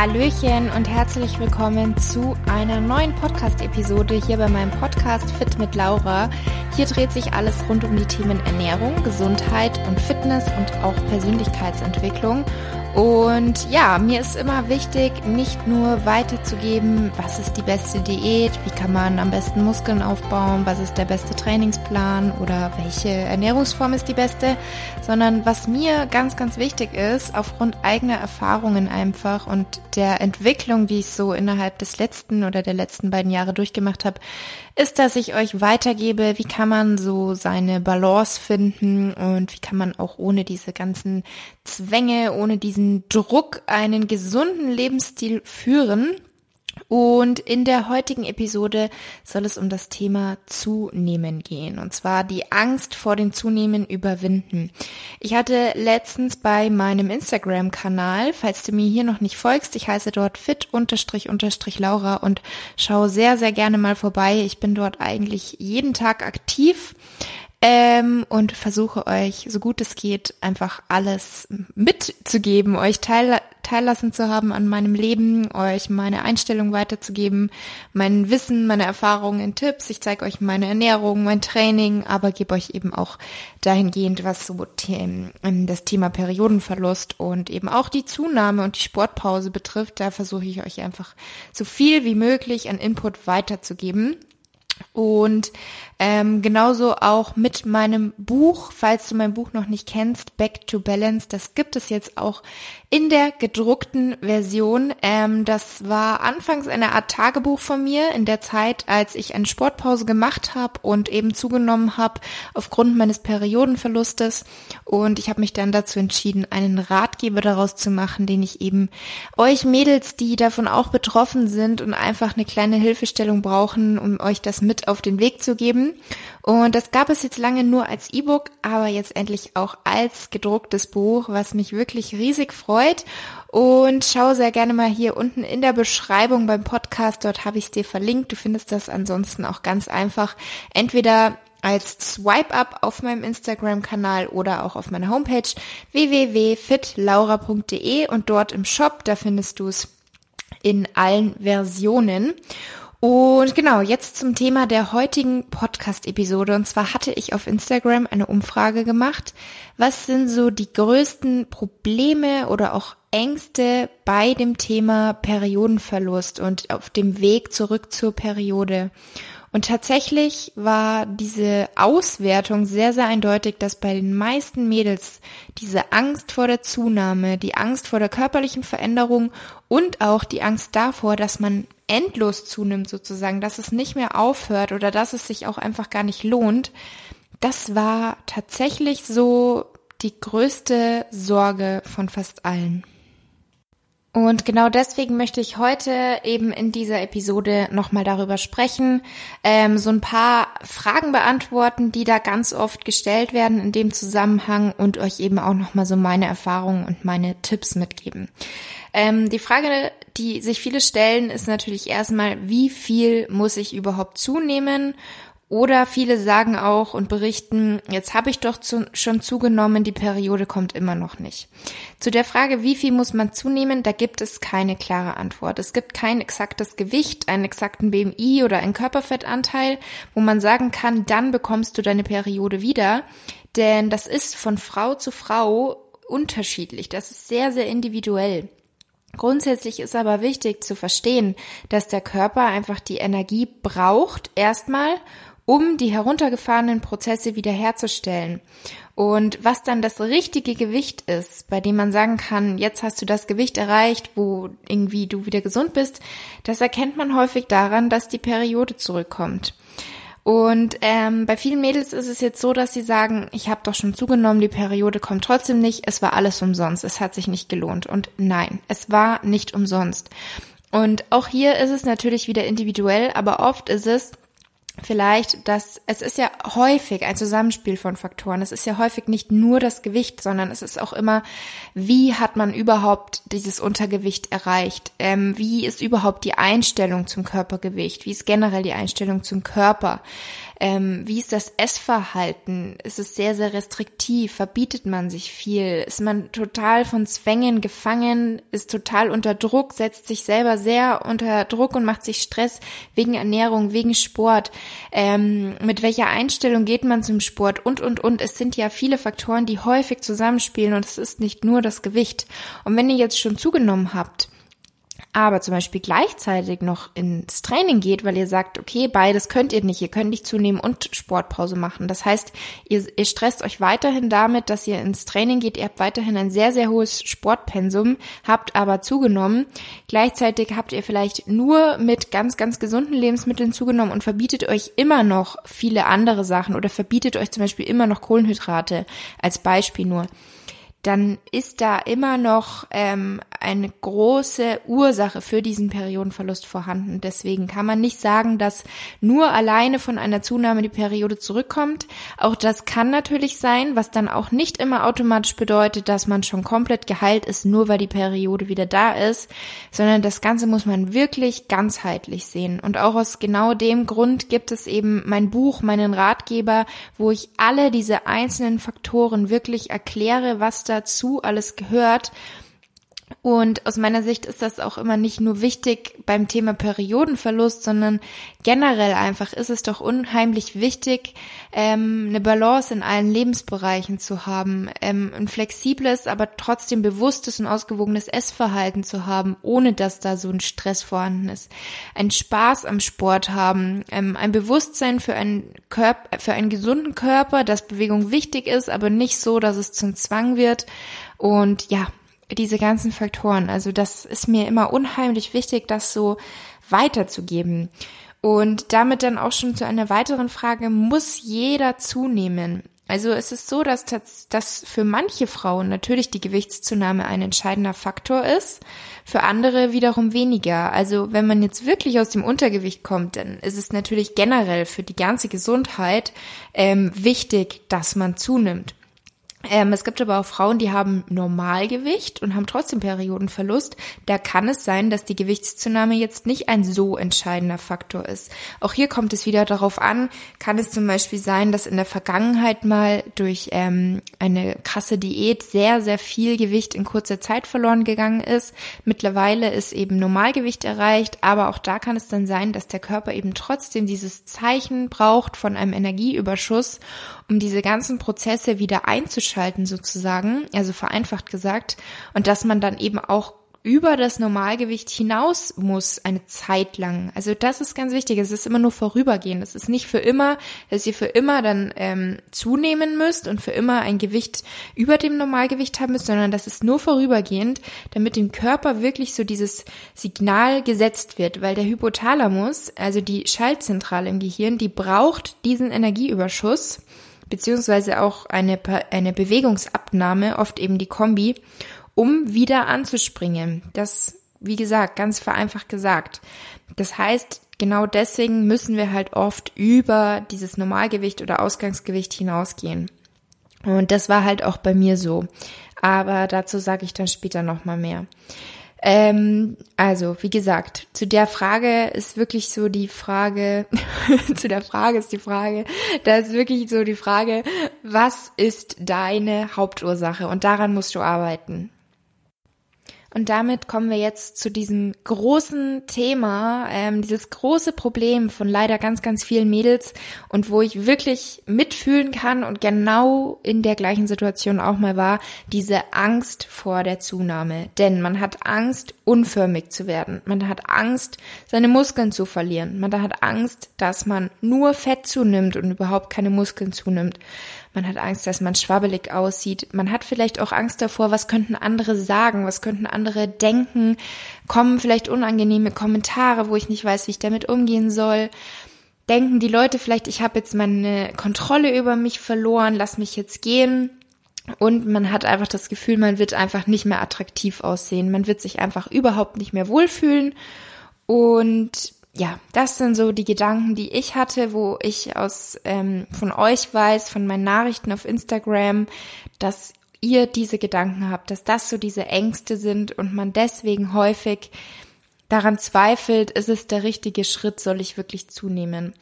Hallöchen und herzlich willkommen zu einer neuen Podcast-Episode hier bei meinem Podcast Fit mit Laura. Hier dreht sich alles rund um die Themen Ernährung, Gesundheit und Fitness und auch Persönlichkeitsentwicklung. Und ja, mir ist immer wichtig, nicht nur weiterzugeben, was ist die beste Diät, wie kann man am besten Muskeln aufbauen, was ist der beste Trainingsplan oder welche Ernährungsform ist die beste, sondern was mir ganz, ganz wichtig ist, aufgrund eigener Erfahrungen einfach und der Entwicklung, die ich so innerhalb des letzten oder der letzten beiden Jahre durchgemacht habe, ist, dass ich euch weitergebe, wie kann man so seine Balance finden und wie kann man auch ohne diese ganzen Zwänge, ohne diesen Druck einen gesunden Lebensstil führen. Und in der heutigen Episode soll es um das Thema Zunehmen gehen. Und zwar die Angst vor dem Zunehmen überwinden. Ich hatte letztens bei meinem Instagram-Kanal, falls du mir hier noch nicht folgst, ich heiße dort fit-laura und schaue sehr, sehr gerne mal vorbei. Ich bin dort eigentlich jeden Tag aktiv ähm, und versuche euch, so gut es geht, einfach alles mitzugeben, euch teil, teillassen zu haben an meinem Leben, euch meine Einstellung weiterzugeben, mein Wissen, meine Erfahrungen, Tipps. Ich zeige euch meine Ernährung, mein Training, aber gebe euch eben auch dahingehend, was so Themen, ähm, das Thema Periodenverlust und eben auch die Zunahme und die Sportpause betrifft. Da versuche ich euch einfach so viel wie möglich an Input weiterzugeben. Und ähm, genauso auch mit meinem Buch, falls du mein Buch noch nicht kennst, Back to Balance, das gibt es jetzt auch in der gedruckten Version. Ähm, das war anfangs eine Art Tagebuch von mir in der Zeit, als ich eine Sportpause gemacht habe und eben zugenommen habe aufgrund meines Periodenverlustes. Und ich habe mich dann dazu entschieden, einen Ratgeber daraus zu machen, den ich eben euch Mädels, die davon auch betroffen sind und einfach eine kleine Hilfestellung brauchen, um euch das mit auf den Weg zu geben, und das gab es jetzt lange nur als E-Book, aber jetzt endlich auch als gedrucktes Buch, was mich wirklich riesig freut. Und schau sehr gerne mal hier unten in der Beschreibung beim Podcast, dort habe ich es dir verlinkt. Du findest das ansonsten auch ganz einfach. Entweder als Swipe-Up auf meinem Instagram-Kanal oder auch auf meiner Homepage www.fitlaura.de und dort im Shop, da findest du es in allen Versionen. Und genau, jetzt zum Thema der heutigen Podcast-Episode. Und zwar hatte ich auf Instagram eine Umfrage gemacht. Was sind so die größten Probleme oder auch Ängste bei dem Thema Periodenverlust und auf dem Weg zurück zur Periode? Und tatsächlich war diese Auswertung sehr, sehr eindeutig, dass bei den meisten Mädels diese Angst vor der Zunahme, die Angst vor der körperlichen Veränderung und auch die Angst davor, dass man endlos zunimmt sozusagen, dass es nicht mehr aufhört oder dass es sich auch einfach gar nicht lohnt, das war tatsächlich so die größte Sorge von fast allen. Und genau deswegen möchte ich heute eben in dieser Episode nochmal darüber sprechen, ähm, so ein paar Fragen beantworten, die da ganz oft gestellt werden in dem Zusammenhang und euch eben auch nochmal so meine Erfahrungen und meine Tipps mitgeben. Ähm, die Frage, die sich viele stellen, ist natürlich erstmal, wie viel muss ich überhaupt zunehmen oder viele sagen auch und berichten, jetzt habe ich doch zu, schon zugenommen, die Periode kommt immer noch nicht. Zu der Frage, wie viel muss man zunehmen, da gibt es keine klare Antwort. Es gibt kein exaktes Gewicht, einen exakten BMI oder einen Körperfettanteil, wo man sagen kann, dann bekommst du deine Periode wieder. Denn das ist von Frau zu Frau unterschiedlich. Das ist sehr, sehr individuell. Grundsätzlich ist aber wichtig zu verstehen, dass der Körper einfach die Energie braucht, erstmal, um die heruntergefahrenen Prozesse wiederherzustellen. Und was dann das richtige Gewicht ist, bei dem man sagen kann, jetzt hast du das Gewicht erreicht, wo irgendwie du wieder gesund bist, das erkennt man häufig daran, dass die Periode zurückkommt. Und ähm, bei vielen Mädels ist es jetzt so, dass sie sagen, ich habe doch schon zugenommen, die Periode kommt trotzdem nicht, es war alles umsonst, es hat sich nicht gelohnt. Und nein, es war nicht umsonst. Und auch hier ist es natürlich wieder individuell, aber oft ist es, vielleicht, dass es ist ja häufig ein Zusammenspiel von Faktoren. Es ist ja häufig nicht nur das Gewicht, sondern es ist auch immer, wie hat man überhaupt dieses Untergewicht erreicht? Ähm, wie ist überhaupt die Einstellung zum Körpergewicht? Wie ist generell die Einstellung zum Körper? Ähm, wie ist das Essverhalten? Ist es sehr, sehr restriktiv? Verbietet man sich viel? Ist man total von Zwängen gefangen? Ist total unter Druck? Setzt sich selber sehr unter Druck und macht sich Stress wegen Ernährung, wegen Sport? Ähm, mit welcher Einstellung geht man zum Sport? Und, und, und. Es sind ja viele Faktoren, die häufig zusammenspielen und es ist nicht nur das Gewicht. Und wenn ihr jetzt schon zugenommen habt, aber zum Beispiel gleichzeitig noch ins Training geht, weil ihr sagt, okay, beides könnt ihr nicht, ihr könnt nicht zunehmen und Sportpause machen. Das heißt, ihr, ihr stresst euch weiterhin damit, dass ihr ins Training geht, ihr habt weiterhin ein sehr, sehr hohes Sportpensum, habt aber zugenommen. Gleichzeitig habt ihr vielleicht nur mit ganz, ganz gesunden Lebensmitteln zugenommen und verbietet euch immer noch viele andere Sachen oder verbietet euch zum Beispiel immer noch Kohlenhydrate als Beispiel nur dann ist da immer noch ähm, eine große Ursache für diesen Periodenverlust vorhanden. Deswegen kann man nicht sagen, dass nur alleine von einer Zunahme die Periode zurückkommt. Auch das kann natürlich sein, was dann auch nicht immer automatisch bedeutet, dass man schon komplett geheilt ist, nur weil die Periode wieder da ist, sondern das Ganze muss man wirklich ganzheitlich sehen. Und auch aus genau dem Grund gibt es eben mein Buch, meinen Ratgeber, wo ich alle diese einzelnen Faktoren wirklich erkläre, was dazu alles gehört. Und aus meiner Sicht ist das auch immer nicht nur wichtig beim Thema Periodenverlust, sondern generell einfach ist es doch unheimlich wichtig, ähm, eine Balance in allen Lebensbereichen zu haben, ähm, ein flexibles, aber trotzdem bewusstes und ausgewogenes Essverhalten zu haben, ohne dass da so ein Stress vorhanden ist, ein Spaß am Sport haben, ähm, ein Bewusstsein für einen Körper, für einen gesunden Körper, dass Bewegung wichtig ist, aber nicht so, dass es zum Zwang wird. Und ja, diese ganzen Faktoren. Also das ist mir immer unheimlich wichtig, das so weiterzugeben. Und damit dann auch schon zu einer weiteren Frage, muss jeder zunehmen? Also es ist so, dass, dass für manche Frauen natürlich die Gewichtszunahme ein entscheidender Faktor ist, für andere wiederum weniger. Also wenn man jetzt wirklich aus dem Untergewicht kommt, dann ist es natürlich generell für die ganze Gesundheit ähm, wichtig, dass man zunimmt. Ähm, es gibt aber auch Frauen, die haben Normalgewicht und haben trotzdem Periodenverlust. Da kann es sein, dass die Gewichtszunahme jetzt nicht ein so entscheidender Faktor ist. Auch hier kommt es wieder darauf an, kann es zum Beispiel sein, dass in der Vergangenheit mal durch ähm, eine krasse Diät sehr, sehr viel Gewicht in kurzer Zeit verloren gegangen ist. Mittlerweile ist eben Normalgewicht erreicht, aber auch da kann es dann sein, dass der Körper eben trotzdem dieses Zeichen braucht von einem Energieüberschuss, um diese ganzen Prozesse wieder einzuschalten abschalten sozusagen, also vereinfacht gesagt, und dass man dann eben auch über das Normalgewicht hinaus muss eine Zeit lang. Also das ist ganz wichtig. Es ist immer nur vorübergehend. Es ist nicht für immer, dass ihr für immer dann ähm, zunehmen müsst und für immer ein Gewicht über dem Normalgewicht haben müsst, sondern das ist nur vorübergehend, damit dem Körper wirklich so dieses Signal gesetzt wird, weil der Hypothalamus, also die Schaltzentrale im Gehirn, die braucht diesen Energieüberschuss beziehungsweise auch eine, eine Bewegungsabnahme, oft eben die Kombi, um wieder anzuspringen. Das, wie gesagt, ganz vereinfacht gesagt. Das heißt, genau deswegen müssen wir halt oft über dieses Normalgewicht oder Ausgangsgewicht hinausgehen. Und das war halt auch bei mir so. Aber dazu sage ich dann später nochmal mehr. Ähm, also, wie gesagt, zu der Frage ist wirklich so die Frage, zu der Frage ist die Frage, da ist wirklich so die Frage, was ist deine Hauptursache? Und daran musst du arbeiten. Und damit kommen wir jetzt zu diesem großen Thema, ähm, dieses große Problem von leider ganz, ganz vielen Mädels und wo ich wirklich mitfühlen kann und genau in der gleichen Situation auch mal war, diese Angst vor der Zunahme. Denn man hat Angst, unförmig zu werden. Man hat Angst, seine Muskeln zu verlieren. Man hat Angst, dass man nur Fett zunimmt und überhaupt keine Muskeln zunimmt. Man hat Angst, dass man schwabbelig aussieht. Man hat vielleicht auch Angst davor, was könnten andere sagen, was könnten andere denken. Kommen vielleicht unangenehme Kommentare, wo ich nicht weiß, wie ich damit umgehen soll. Denken die Leute vielleicht, ich habe jetzt meine Kontrolle über mich verloren, lass mich jetzt gehen. Und man hat einfach das Gefühl, man wird einfach nicht mehr attraktiv aussehen. Man wird sich einfach überhaupt nicht mehr wohlfühlen. Und ja, das sind so die Gedanken, die ich hatte, wo ich aus ähm, von euch weiß, von meinen Nachrichten auf Instagram, dass ihr diese Gedanken habt, dass das so diese Ängste sind und man deswegen häufig daran zweifelt, ist es der richtige Schritt, soll ich wirklich zunehmen.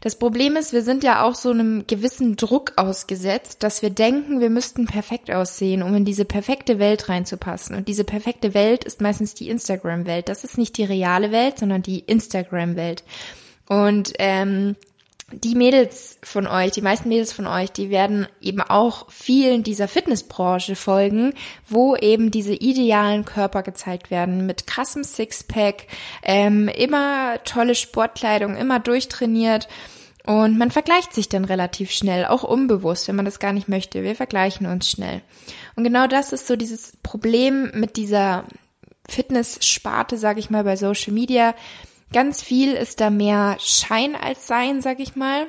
Das Problem ist, wir sind ja auch so einem gewissen Druck ausgesetzt, dass wir denken, wir müssten perfekt aussehen, um in diese perfekte Welt reinzupassen. Und diese perfekte Welt ist meistens die Instagram-Welt. Das ist nicht die reale Welt, sondern die Instagram-Welt. Und ähm, die Mädels von euch, die meisten Mädels von euch, die werden eben auch vielen dieser Fitnessbranche folgen, wo eben diese idealen Körper gezeigt werden mit krassem Sixpack, ähm, immer tolle Sportkleidung, immer durchtrainiert. Und man vergleicht sich dann relativ schnell, auch unbewusst, wenn man das gar nicht möchte. Wir vergleichen uns schnell. Und genau das ist so dieses Problem mit dieser Fitness-Sparte, sage ich mal, bei Social Media Ganz viel ist da mehr Schein als Sein, sag ich mal.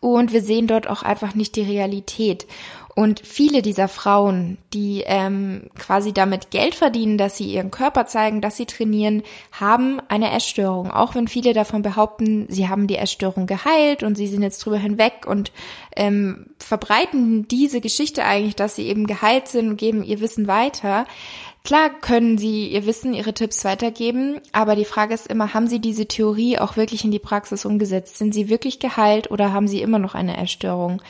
Und wir sehen dort auch einfach nicht die Realität. Und viele dieser Frauen, die ähm, quasi damit Geld verdienen, dass sie ihren Körper zeigen, dass sie trainieren, haben eine Essstörung. Auch wenn viele davon behaupten, sie haben die Essstörung geheilt und sie sind jetzt drüber hinweg und ähm, verbreiten diese Geschichte eigentlich, dass sie eben geheilt sind und geben ihr Wissen weiter. Klar können Sie Ihr Wissen, Ihre Tipps weitergeben, aber die Frage ist immer, haben Sie diese Theorie auch wirklich in die Praxis umgesetzt? Sind Sie wirklich geheilt oder haben Sie immer noch eine Erstörung?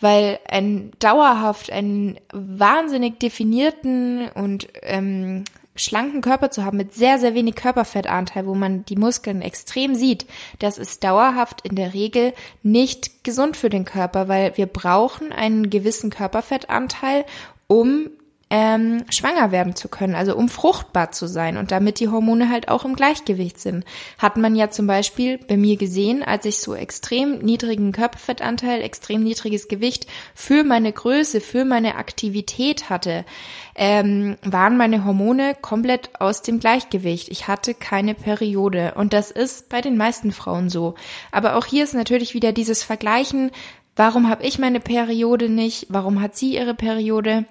Weil ein dauerhaft einen wahnsinnig definierten und ähm, schlanken Körper zu haben mit sehr, sehr wenig Körperfettanteil, wo man die Muskeln extrem sieht, das ist dauerhaft in der Regel nicht gesund für den Körper, weil wir brauchen einen gewissen Körperfettanteil, um ähm, schwanger werden zu können, also um fruchtbar zu sein und damit die Hormone halt auch im Gleichgewicht sind. Hat man ja zum Beispiel bei mir gesehen, als ich so extrem niedrigen Körperfettanteil, extrem niedriges Gewicht für meine Größe, für meine Aktivität hatte, ähm, waren meine Hormone komplett aus dem Gleichgewicht. Ich hatte keine Periode und das ist bei den meisten Frauen so. Aber auch hier ist natürlich wieder dieses Vergleichen, warum habe ich meine Periode nicht, warum hat sie ihre Periode?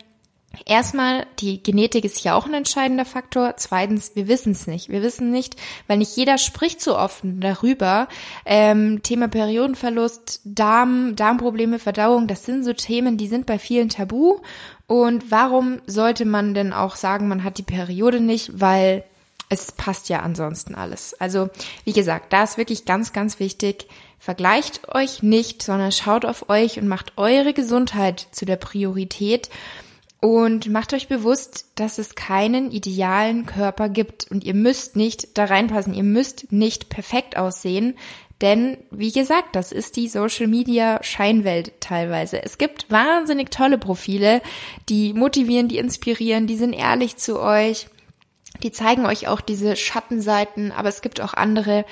Erstmal, die Genetik ist ja auch ein entscheidender Faktor. Zweitens, wir wissen es nicht. Wir wissen nicht, weil nicht jeder spricht so offen darüber. Ähm, Thema Periodenverlust, Darm, Darmprobleme, Verdauung, das sind so Themen, die sind bei vielen tabu. Und warum sollte man denn auch sagen, man hat die Periode nicht? Weil es passt ja ansonsten alles. Also, wie gesagt, da ist wirklich ganz, ganz wichtig, vergleicht euch nicht, sondern schaut auf euch und macht eure Gesundheit zu der Priorität und macht euch bewusst, dass es keinen idealen Körper gibt und ihr müsst nicht da reinpassen, ihr müsst nicht perfekt aussehen, denn wie gesagt, das ist die Social Media Scheinwelt teilweise. Es gibt wahnsinnig tolle Profile, die motivieren, die inspirieren, die sind ehrlich zu euch, die zeigen euch auch diese Schattenseiten, aber es gibt auch andere,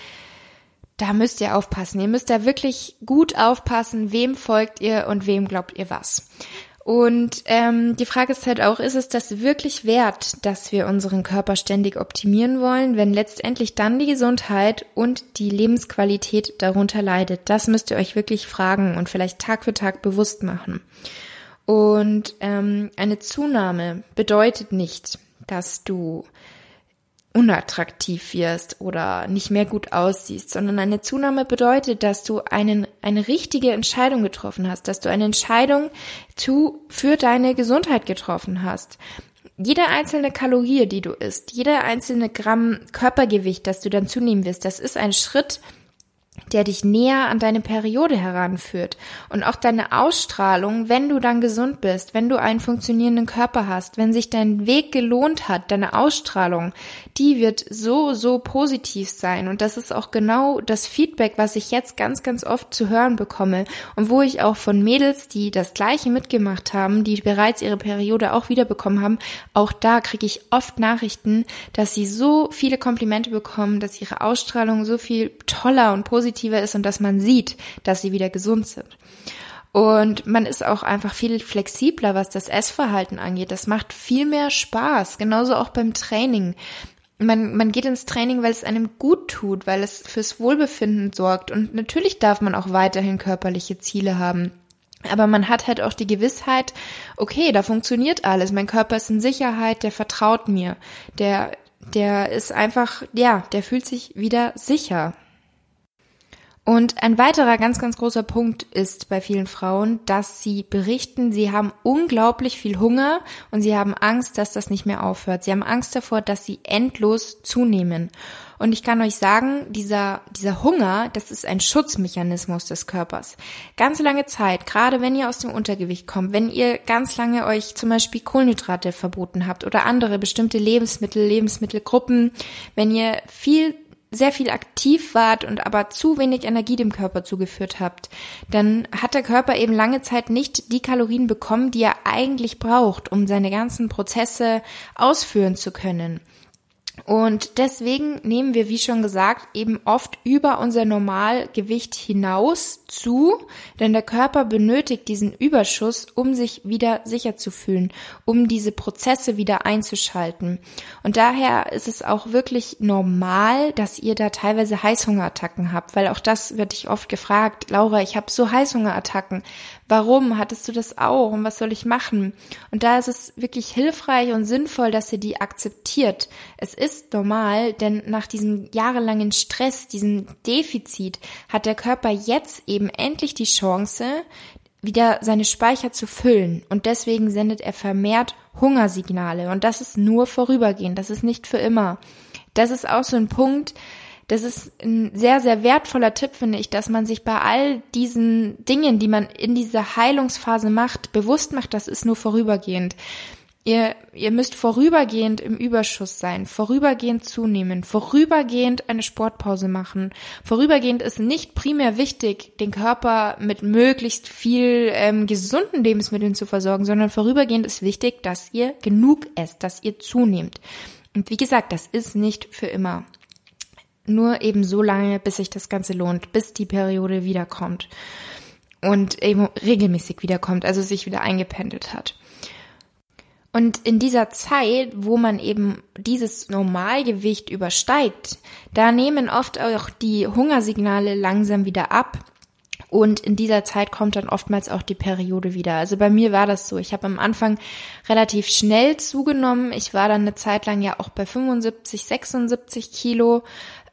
da müsst ihr aufpassen. Ihr müsst da wirklich gut aufpassen, wem folgt ihr und wem glaubt ihr was. Und ähm, die Frage ist halt auch, ist es das wirklich wert, dass wir unseren Körper ständig optimieren wollen, wenn letztendlich dann die Gesundheit und die Lebensqualität darunter leidet? Das müsst ihr euch wirklich fragen und vielleicht Tag für Tag bewusst machen. Und ähm, eine Zunahme bedeutet nicht, dass du unattraktiv wirst oder nicht mehr gut aussiehst, sondern eine Zunahme bedeutet, dass du einen, eine richtige Entscheidung getroffen hast, dass du eine Entscheidung zu, für deine Gesundheit getroffen hast. Jede einzelne Kalorie, die du isst, jeder einzelne Gramm Körpergewicht, das du dann zunehmen wirst, das ist ein Schritt der dich näher an deine Periode heranführt. Und auch deine Ausstrahlung, wenn du dann gesund bist, wenn du einen funktionierenden Körper hast, wenn sich dein Weg gelohnt hat, deine Ausstrahlung, die wird so, so positiv sein. Und das ist auch genau das Feedback, was ich jetzt ganz, ganz oft zu hören bekomme und wo ich auch von Mädels, die das Gleiche mitgemacht haben, die bereits ihre Periode auch wiederbekommen haben, auch da kriege ich oft Nachrichten, dass sie so viele Komplimente bekommen, dass ihre Ausstrahlung so viel toller und positiver positiver ist und dass man sieht, dass sie wieder gesund sind. Und man ist auch einfach viel flexibler, was das Essverhalten angeht. Das macht viel mehr Spaß. Genauso auch beim Training. Man, man geht ins Training, weil es einem gut tut, weil es fürs Wohlbefinden sorgt. Und natürlich darf man auch weiterhin körperliche Ziele haben. Aber man hat halt auch die Gewissheit, okay, da funktioniert alles. Mein Körper ist in Sicherheit, der vertraut mir. Der, der ist einfach, ja, der fühlt sich wieder sicher. Und ein weiterer ganz, ganz großer Punkt ist bei vielen Frauen, dass sie berichten, sie haben unglaublich viel Hunger und sie haben Angst, dass das nicht mehr aufhört. Sie haben Angst davor, dass sie endlos zunehmen. Und ich kann euch sagen, dieser, dieser Hunger, das ist ein Schutzmechanismus des Körpers. Ganz lange Zeit, gerade wenn ihr aus dem Untergewicht kommt, wenn ihr ganz lange euch zum Beispiel Kohlenhydrate verboten habt oder andere bestimmte Lebensmittel, Lebensmittelgruppen, wenn ihr viel sehr viel aktiv wart und aber zu wenig Energie dem Körper zugeführt habt, dann hat der Körper eben lange Zeit nicht die Kalorien bekommen, die er eigentlich braucht, um seine ganzen Prozesse ausführen zu können. Und deswegen nehmen wir, wie schon gesagt, eben oft über unser Normalgewicht hinaus zu, denn der Körper benötigt diesen Überschuss, um sich wieder sicher zu fühlen, um diese Prozesse wieder einzuschalten. Und daher ist es auch wirklich normal, dass ihr da teilweise Heißhungerattacken habt, weil auch das wird ich oft gefragt, Laura, ich habe so Heißhungerattacken. Warum hattest du das auch und was soll ich machen? Und da ist es wirklich hilfreich und sinnvoll, dass ihr die akzeptiert. Es ist normal, denn nach diesem jahrelangen Stress, diesem Defizit, hat der Körper jetzt eben endlich die Chance, wieder seine Speicher zu füllen. Und deswegen sendet er vermehrt Hungersignale. Und das ist nur vorübergehend. Das ist nicht für immer. Das ist auch so ein Punkt, das ist ein sehr, sehr wertvoller Tipp, finde ich, dass man sich bei all diesen Dingen, die man in dieser Heilungsphase macht, bewusst macht, das ist nur vorübergehend. Ihr, ihr müsst vorübergehend im Überschuss sein, vorübergehend zunehmen, vorübergehend eine Sportpause machen. Vorübergehend ist nicht primär wichtig, den Körper mit möglichst viel ähm, gesunden Lebensmitteln zu versorgen, sondern vorübergehend ist wichtig, dass ihr genug esst, dass ihr zunehmt. Und wie gesagt, das ist nicht für immer nur eben so lange, bis sich das Ganze lohnt, bis die Periode wiederkommt und eben regelmäßig wiederkommt, also sich wieder eingependelt hat. Und in dieser Zeit, wo man eben dieses Normalgewicht übersteigt, da nehmen oft auch die Hungersignale langsam wieder ab. Und in dieser Zeit kommt dann oftmals auch die Periode wieder. Also bei mir war das so. Ich habe am Anfang relativ schnell zugenommen. Ich war dann eine Zeit lang ja auch bei 75, 76 Kilo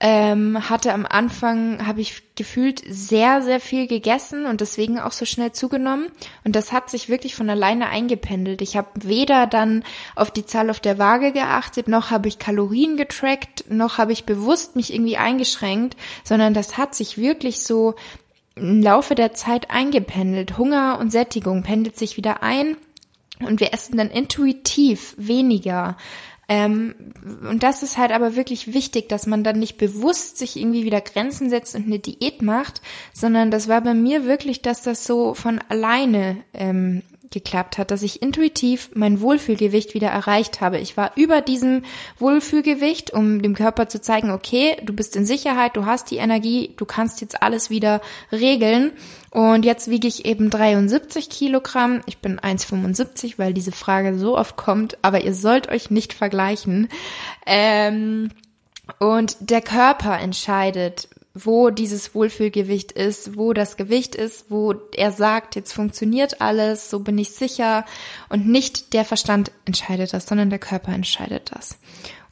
ähm, hatte am Anfang, habe ich gefühlt sehr, sehr viel gegessen und deswegen auch so schnell zugenommen. Und das hat sich wirklich von alleine eingependelt. Ich habe weder dann auf die Zahl auf der Waage geachtet, noch habe ich Kalorien getrackt, noch habe ich bewusst mich irgendwie eingeschränkt, sondern das hat sich wirklich so im Laufe der Zeit eingependelt. Hunger und Sättigung pendelt sich wieder ein. Und wir essen dann intuitiv weniger. Ähm, und das ist halt aber wirklich wichtig, dass man dann nicht bewusst sich irgendwie wieder Grenzen setzt und eine Diät macht, sondern das war bei mir wirklich, dass das so von alleine ähm, geklappt hat, dass ich intuitiv mein Wohlfühlgewicht wieder erreicht habe. Ich war über diesem Wohlfühlgewicht, um dem Körper zu zeigen, okay, du bist in Sicherheit, du hast die Energie, du kannst jetzt alles wieder regeln. Und jetzt wiege ich eben 73 Kilogramm. Ich bin 1,75, weil diese Frage so oft kommt, aber ihr sollt euch nicht vergleichen. Ähm, und der Körper entscheidet, wo dieses Wohlfühlgewicht ist, wo das Gewicht ist, wo er sagt, jetzt funktioniert alles, so bin ich sicher und nicht der Verstand entscheidet das, sondern der Körper entscheidet das.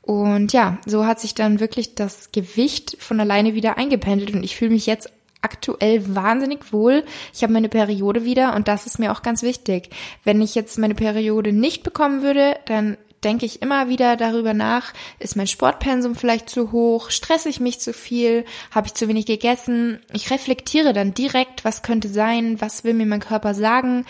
Und ja, so hat sich dann wirklich das Gewicht von alleine wieder eingependelt und ich fühle mich jetzt aktuell wahnsinnig wohl. Ich habe meine Periode wieder und das ist mir auch ganz wichtig. Wenn ich jetzt meine Periode nicht bekommen würde, dann denke ich immer wieder darüber nach, ist mein Sportpensum vielleicht zu hoch, stresse ich mich zu viel, habe ich zu wenig gegessen. Ich reflektiere dann direkt, was könnte sein, was will mir mein Körper sagen.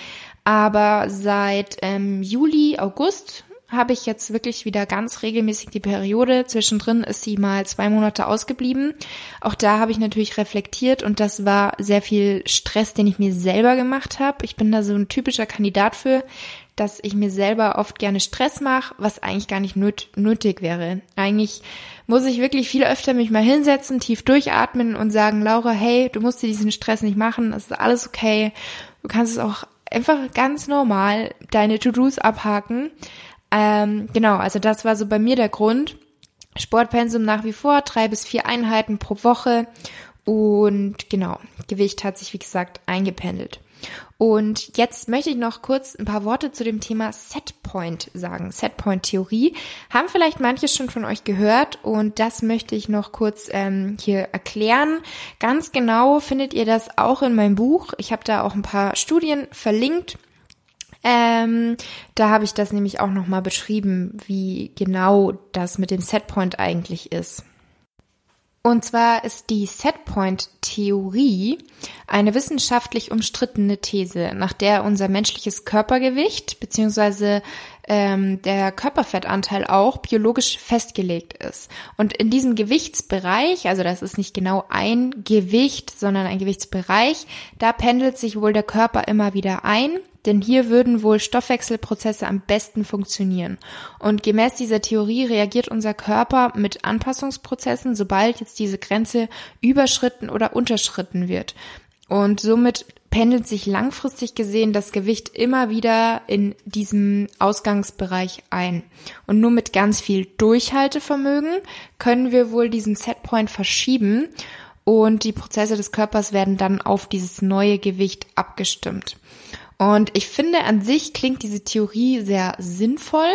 Aber seit ähm, Juli, August habe ich jetzt wirklich wieder ganz regelmäßig die Periode. Zwischendrin ist sie mal zwei Monate ausgeblieben. Auch da habe ich natürlich reflektiert und das war sehr viel Stress, den ich mir selber gemacht habe. Ich bin da so ein typischer Kandidat für, dass ich mir selber oft gerne Stress mache, was eigentlich gar nicht nötig wäre. Eigentlich muss ich wirklich viel öfter mich mal hinsetzen, tief durchatmen und sagen, Laura, hey, du musst dir diesen Stress nicht machen, es ist alles okay. Du kannst es auch einfach ganz normal deine To-Dos abhaken. Ähm, genau, also das war so bei mir der Grund. Sportpensum nach wie vor, drei bis vier Einheiten pro Woche Und genau, Gewicht hat sich, wie gesagt, eingependelt. Und jetzt möchte ich noch kurz ein paar Worte zu dem Thema Setpoint sagen. Setpoint-Theorie haben vielleicht manche schon von euch gehört und das möchte ich noch kurz ähm, hier erklären. Ganz genau findet ihr das auch in meinem Buch. Ich habe da auch ein paar Studien verlinkt. Ähm, da habe ich das nämlich auch nochmal beschrieben, wie genau das mit dem Setpoint eigentlich ist. Und zwar ist die Setpoint-Theorie eine wissenschaftlich umstrittene These, nach der unser menschliches Körpergewicht bzw. Ähm, der Körperfettanteil auch biologisch festgelegt ist. Und in diesem Gewichtsbereich, also das ist nicht genau ein Gewicht, sondern ein Gewichtsbereich, da pendelt sich wohl der Körper immer wieder ein denn hier würden wohl Stoffwechselprozesse am besten funktionieren. Und gemäß dieser Theorie reagiert unser Körper mit Anpassungsprozessen, sobald jetzt diese Grenze überschritten oder unterschritten wird. Und somit pendelt sich langfristig gesehen das Gewicht immer wieder in diesem Ausgangsbereich ein. Und nur mit ganz viel Durchhaltevermögen können wir wohl diesen Setpoint verschieben und die Prozesse des Körpers werden dann auf dieses neue Gewicht abgestimmt. Und ich finde, an sich klingt diese Theorie sehr sinnvoll.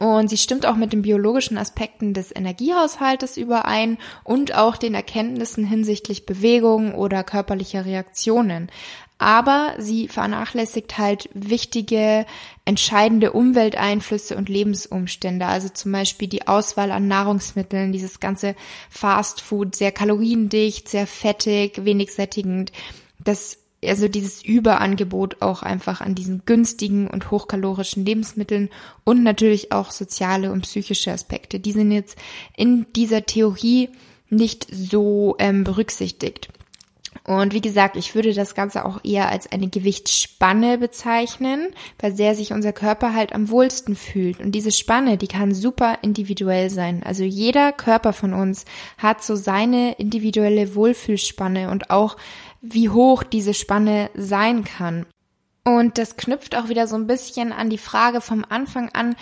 Und sie stimmt auch mit den biologischen Aspekten des Energiehaushaltes überein und auch den Erkenntnissen hinsichtlich Bewegung oder körperlicher Reaktionen. Aber sie vernachlässigt halt wichtige, entscheidende Umwelteinflüsse und Lebensumstände. Also zum Beispiel die Auswahl an Nahrungsmitteln, dieses ganze Fast Food, sehr kaloriendicht, sehr fettig, wenig sättigend. Das also dieses Überangebot auch einfach an diesen günstigen und hochkalorischen Lebensmitteln und natürlich auch soziale und psychische Aspekte. Die sind jetzt in dieser Theorie nicht so ähm, berücksichtigt. Und wie gesagt, ich würde das Ganze auch eher als eine Gewichtsspanne bezeichnen, bei der sich unser Körper halt am wohlsten fühlt. Und diese Spanne, die kann super individuell sein. Also jeder Körper von uns hat so seine individuelle Wohlfühlspanne und auch wie hoch diese Spanne sein kann. Und das knüpft auch wieder so ein bisschen an die Frage vom Anfang an,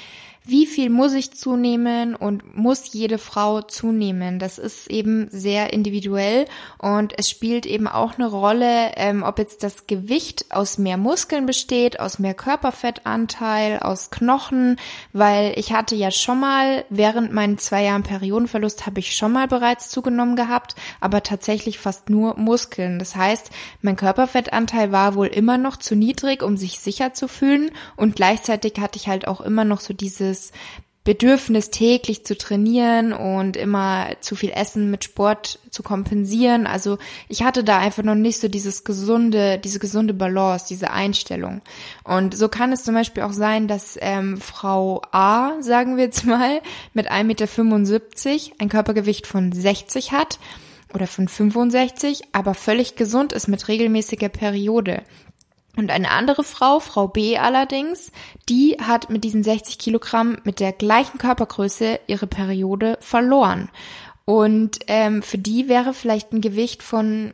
wie viel muss ich zunehmen und muss jede Frau zunehmen. Das ist eben sehr individuell und es spielt eben auch eine Rolle, ähm, ob jetzt das Gewicht aus mehr Muskeln besteht, aus mehr Körperfettanteil, aus Knochen, weil ich hatte ja schon mal während meinen zwei Jahren Periodenverlust habe ich schon mal bereits zugenommen gehabt, aber tatsächlich fast nur Muskeln. Das heißt, mein Körperfettanteil war wohl immer noch zu niedrig, um sich sicher zu fühlen und gleichzeitig hatte ich halt auch immer noch so dieses dieses Bedürfnis täglich zu trainieren und immer zu viel Essen mit Sport zu kompensieren. Also ich hatte da einfach noch nicht so dieses gesunde, diese gesunde Balance, diese Einstellung. Und so kann es zum Beispiel auch sein, dass ähm, Frau A, sagen wir jetzt mal, mit 1,75 Meter ein Körpergewicht von 60 hat oder von 65, aber völlig gesund ist mit regelmäßiger Periode. Und eine andere Frau, Frau B allerdings, die hat mit diesen 60 Kilogramm mit der gleichen Körpergröße ihre Periode verloren. Und ähm, für die wäre vielleicht ein Gewicht von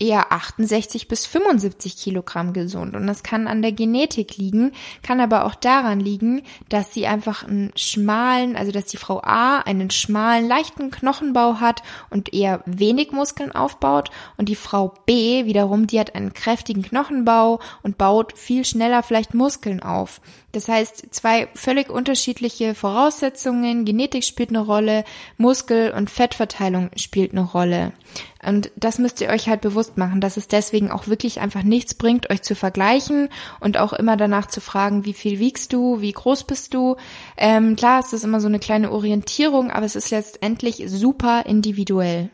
eher 68 bis 75 Kilogramm gesund. Und das kann an der Genetik liegen, kann aber auch daran liegen, dass sie einfach einen schmalen, also dass die Frau A einen schmalen, leichten Knochenbau hat und eher wenig Muskeln aufbaut und die Frau B wiederum, die hat einen kräftigen Knochenbau und baut viel schneller vielleicht Muskeln auf. Das heißt, zwei völlig unterschiedliche Voraussetzungen, Genetik spielt eine Rolle, Muskel- und Fettverteilung spielt eine Rolle. Und das müsst ihr euch halt bewusst machen, dass es deswegen auch wirklich einfach nichts bringt, euch zu vergleichen und auch immer danach zu fragen, wie viel wiegst du, wie groß bist du. Ähm, klar, es ist immer so eine kleine Orientierung, aber es ist letztendlich super individuell.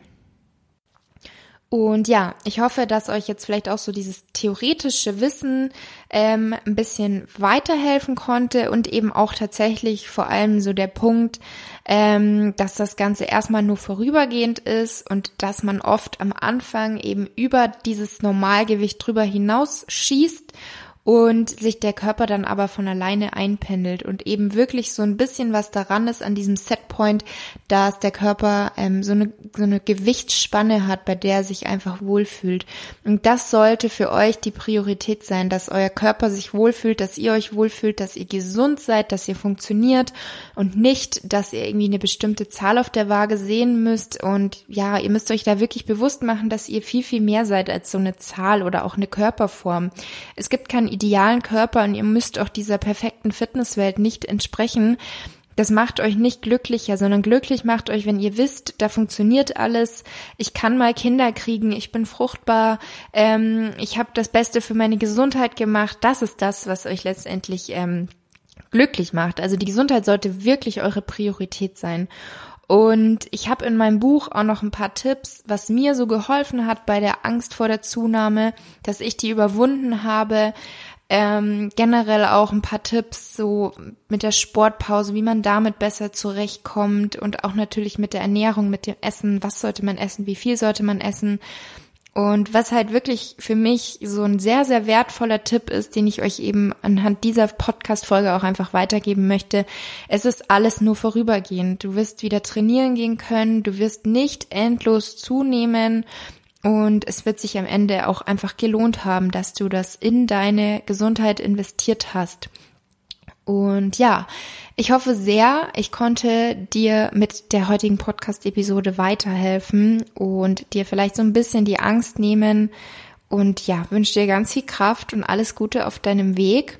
Und ja, ich hoffe, dass euch jetzt vielleicht auch so dieses theoretische Wissen ähm, ein bisschen weiterhelfen konnte und eben auch tatsächlich vor allem so der Punkt, ähm, dass das Ganze erstmal nur vorübergehend ist und dass man oft am Anfang eben über dieses Normalgewicht drüber hinaus schießt und sich der Körper dann aber von alleine einpendelt und eben wirklich so ein bisschen was daran ist an diesem Setpoint, dass der Körper ähm, so, eine, so eine Gewichtsspanne hat, bei der er sich einfach wohlfühlt. Und das sollte für euch die Priorität sein, dass euer Körper sich wohlfühlt, dass ihr euch wohlfühlt, dass ihr gesund seid, dass ihr funktioniert und nicht, dass ihr irgendwie eine bestimmte Zahl auf der Waage sehen müsst. Und ja, ihr müsst euch da wirklich bewusst machen, dass ihr viel, viel mehr seid als so eine Zahl oder auch eine Körperform. Es gibt keinen idealen Körper und ihr müsst auch dieser perfekten Fitnesswelt nicht entsprechen. Das macht euch nicht glücklicher, sondern glücklich macht euch, wenn ihr wisst, da funktioniert alles. Ich kann mal Kinder kriegen, ich bin fruchtbar, ähm, ich habe das Beste für meine Gesundheit gemacht. Das ist das, was euch letztendlich ähm, glücklich macht. Also die Gesundheit sollte wirklich eure Priorität sein. Und ich habe in meinem Buch auch noch ein paar Tipps, was mir so geholfen hat bei der Angst vor der Zunahme, dass ich die überwunden habe. Ähm, generell auch ein paar Tipps so mit der Sportpause, wie man damit besser zurechtkommt und auch natürlich mit der Ernährung, mit dem Essen. Was sollte man essen? Wie viel sollte man essen? Und was halt wirklich für mich so ein sehr, sehr wertvoller Tipp ist, den ich euch eben anhand dieser Podcast-Folge auch einfach weitergeben möchte, es ist alles nur vorübergehend. Du wirst wieder trainieren gehen können, du wirst nicht endlos zunehmen und es wird sich am Ende auch einfach gelohnt haben, dass du das in deine Gesundheit investiert hast. Und ja, ich hoffe sehr, ich konnte dir mit der heutigen Podcast-Episode weiterhelfen und dir vielleicht so ein bisschen die Angst nehmen. Und ja, wünsche dir ganz viel Kraft und alles Gute auf deinem Weg.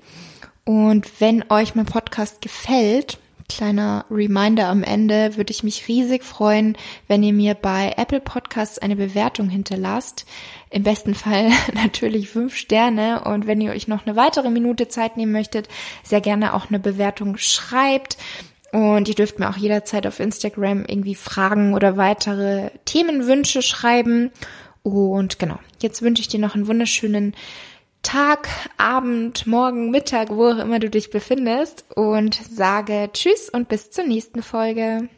Und wenn euch mein Podcast gefällt, kleiner Reminder am Ende, würde ich mich riesig freuen, wenn ihr mir bei Apple Podcasts eine Bewertung hinterlasst. Im besten Fall natürlich fünf Sterne. Und wenn ihr euch noch eine weitere Minute Zeit nehmen möchtet, sehr gerne auch eine Bewertung schreibt. Und ihr dürft mir auch jederzeit auf Instagram irgendwie Fragen oder weitere Themenwünsche schreiben. Und genau, jetzt wünsche ich dir noch einen wunderschönen Tag, Abend, Morgen, Mittag, wo auch immer du dich befindest und sage Tschüss und bis zur nächsten Folge.